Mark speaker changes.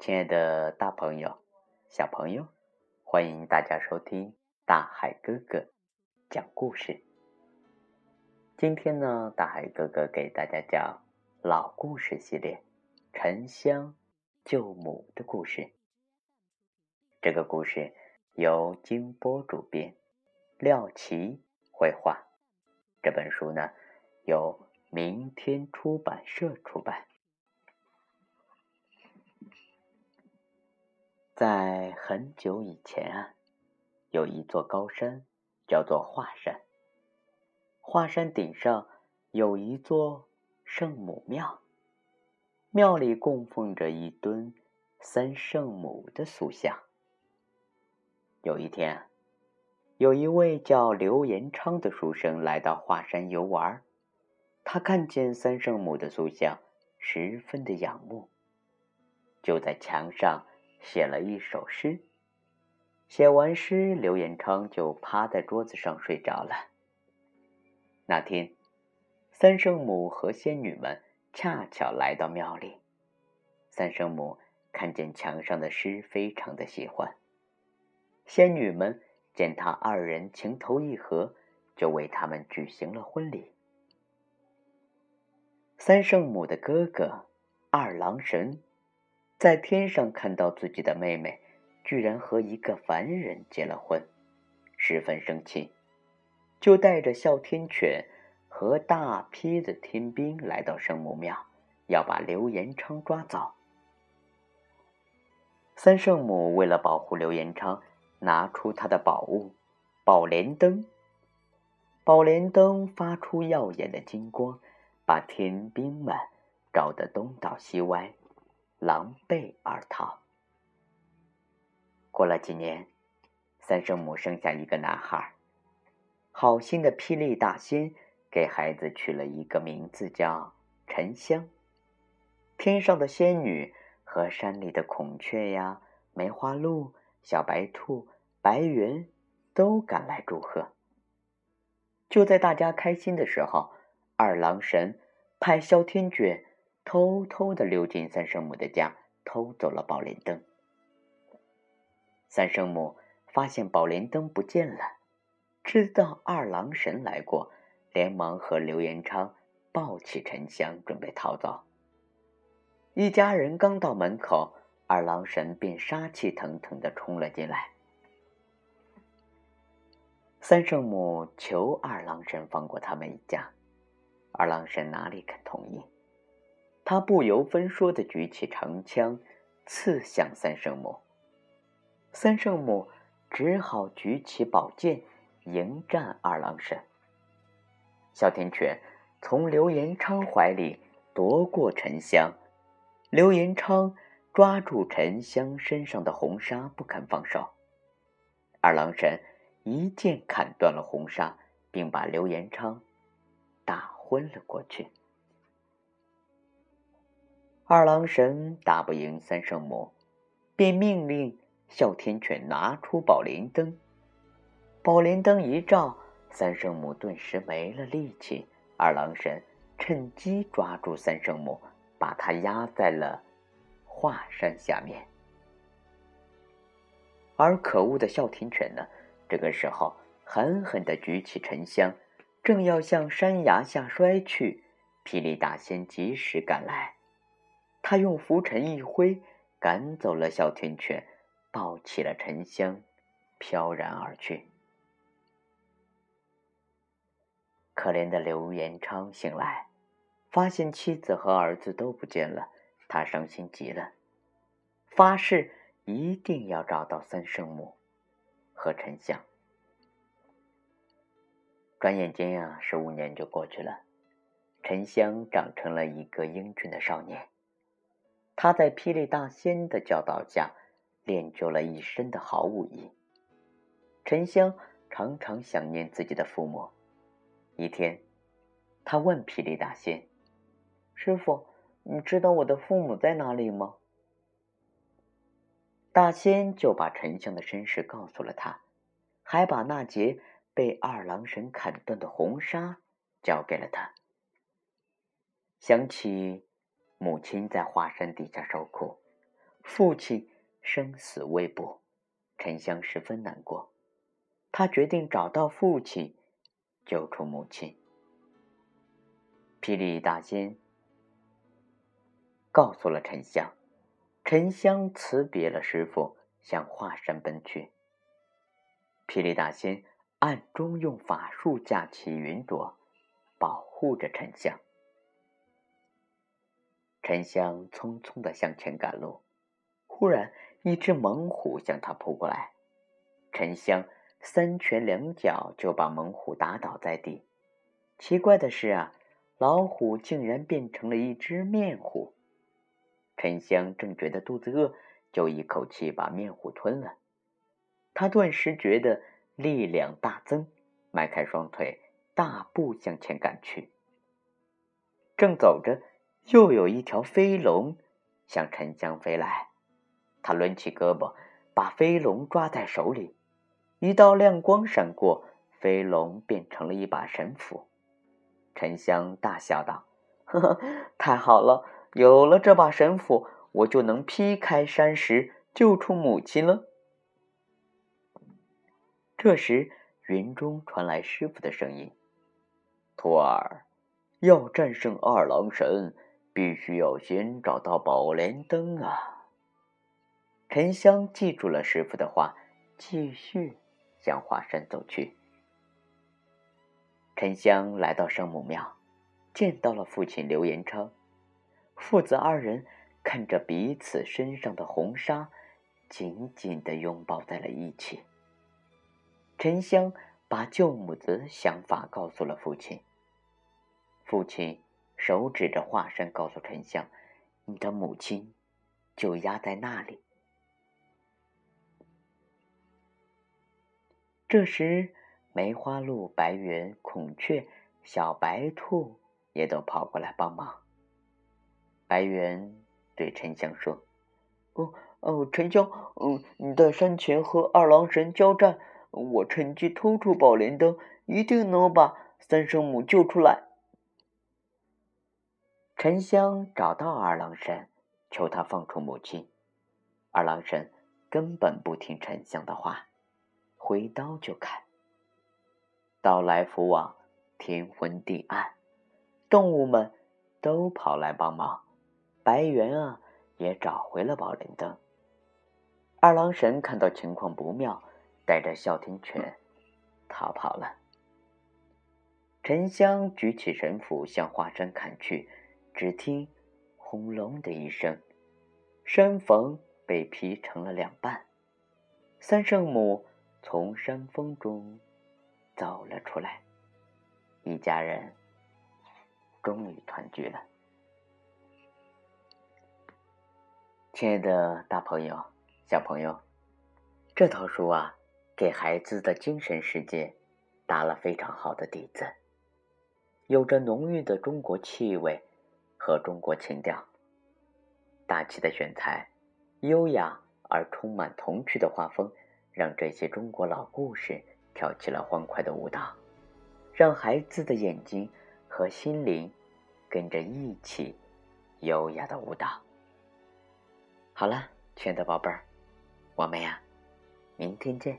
Speaker 1: 亲爱的大朋友、小朋友，欢迎大家收听大海哥哥讲故事。今天呢，大海哥哥给大家讲老故事系列《沉香救母》的故事。这个故事由金波主编，廖奇绘画。这本书呢，由明天出版社出版。在很久以前啊，有一座高山，叫做华山。华山顶上有一座圣母庙，庙里供奉着一尊三圣母的塑像。有一天，有一位叫刘延昌的书生来到华山游玩，他看见三圣母的塑像，十分的仰慕，就在墙上。写了一首诗，写完诗，刘延昌就趴在桌子上睡着了。那天，三圣母和仙女们恰巧来到庙里。三圣母看见墙上的诗，非常的喜欢。仙女们见他二人情投意合，就为他们举行了婚礼。三圣母的哥哥二郎神。在天上看到自己的妹妹，居然和一个凡人结了婚，十分生气，就带着哮天犬和大批的天兵来到圣母庙，要把刘延昌抓走。三圣母为了保护刘延昌，拿出他的宝物——宝莲灯。宝莲灯发出耀眼的金光，把天兵们照得东倒西歪。狼狈而逃。过了几年，三圣母生下一个男孩。好心的霹雳大仙给孩子取了一个名字，叫沉香。天上的仙女和山里的孔雀呀、梅花鹿、小白兔、白云都赶来祝贺。就在大家开心的时候，二郎神派哮天犬。偷偷的溜进三圣母的家，偷走了宝莲灯。三圣母发现宝莲灯不见了，知道二郎神来过，连忙和刘延昌抱起沉香，准备逃走。一家人刚到门口，二郎神便杀气腾腾的冲了进来。三圣母求二郎神放过他们一家，二郎神哪里肯同意？他不由分说的举起长枪，刺向三圣母。三圣母只好举起宝剑迎战二郎神。哮天犬从刘延昌怀里夺过沉香，刘延昌抓住沉香身上的红纱不肯放手。二郎神一剑砍断了红纱，并把刘延昌打昏了过去。二郎神打不赢三圣母，便命令哮天犬拿出宝莲灯。宝莲灯一照，三圣母顿时没了力气。二郎神趁机抓住三圣母，把她压在了华山下面。而可恶的哮天犬呢，这个时候狠狠地举起沉香，正要向山崖下摔去，霹雳大仙及时赶来。他用拂尘一挥，赶走了哮天犬，抱起了沉香，飘然而去。可怜的刘延昌醒来，发现妻子和儿子都不见了，他伤心极了，发誓一定要找到三圣母和沉香。转眼间呀，十五年就过去了，沉香长成了一个英俊的少年。他在霹雳大仙的教导下，练就了一身的好武艺。沉香常常想念自己的父母。一天，他问霹雳大仙：“师傅，你知道我的父母在哪里吗？”大仙就把沉香的身世告诉了他，还把那截被二郎神砍断的红纱交给了他。想起。母亲在华山底下受苦，父亲生死未卜，沉香十分难过。他决定找到父亲，救出母亲。霹雳大仙告诉了沉香，沉香辞别了师傅，向华山奔去。霹雳大仙暗中用法术架起云朵，保护着沉香。沉香匆匆的向前赶路，忽然一只猛虎向他扑过来，沉香三拳两脚就把猛虎打倒在地。奇怪的是啊，老虎竟然变成了一只面虎。沉香正觉得肚子饿，就一口气把面虎吞了。他顿时觉得力量大增，迈开双腿，大步向前赶去。正走着。又有一条飞龙向沉香飞来，他抡起胳膊，把飞龙抓在手里。一道亮光闪过，飞龙变成了一把神斧。沉香大笑道：“呵呵，太好了！有了这把神斧，我就能劈开山石，救出母亲了。”这时，云中传来师傅的声音：“徒儿，要战胜二郎神。”必须要先找到宝莲灯啊！沉香记住了师傅的话，继续向华山走去。沉香来到圣母庙，见到了父亲刘延昌，父子二人看着彼此身上的红纱，紧紧的拥抱在了一起。沉香把救母的想法告诉了父亲，父亲。手指着华山，告诉沉香：“你的母亲就压在那里。”这时，梅花鹿、白猿、孔雀、小白兔也都跑过来帮忙。白猿对沉香说：“哦哦，沉香，嗯，你在山前和二郎神交战，我趁机偷出宝莲灯，一定能把三圣母救出来。”沉香找到二郎神，求他放出母亲。二郎神根本不听沉香的话，挥刀就砍。刀来斧往，天昏地暗，动物们都跑来帮忙。白猿啊，也找回了宝莲灯。二郎神看到情况不妙，带着哮天犬逃跑了。沉香举起神斧向华山砍去。只听“轰隆”的一声，山缝被劈成了两半。三圣母从山峰中走了出来，一家人终于团聚了。亲爱的大朋友、小朋友，这套书啊，给孩子的精神世界打了非常好的底子，有着浓郁的中国气味。和中国情调，大气的选材，优雅而充满童趣的画风，让这些中国老故事跳起了欢快的舞蹈，让孩子的眼睛和心灵跟着一起优雅的舞蹈。好了，亲爱的宝贝儿，我们呀，明天见。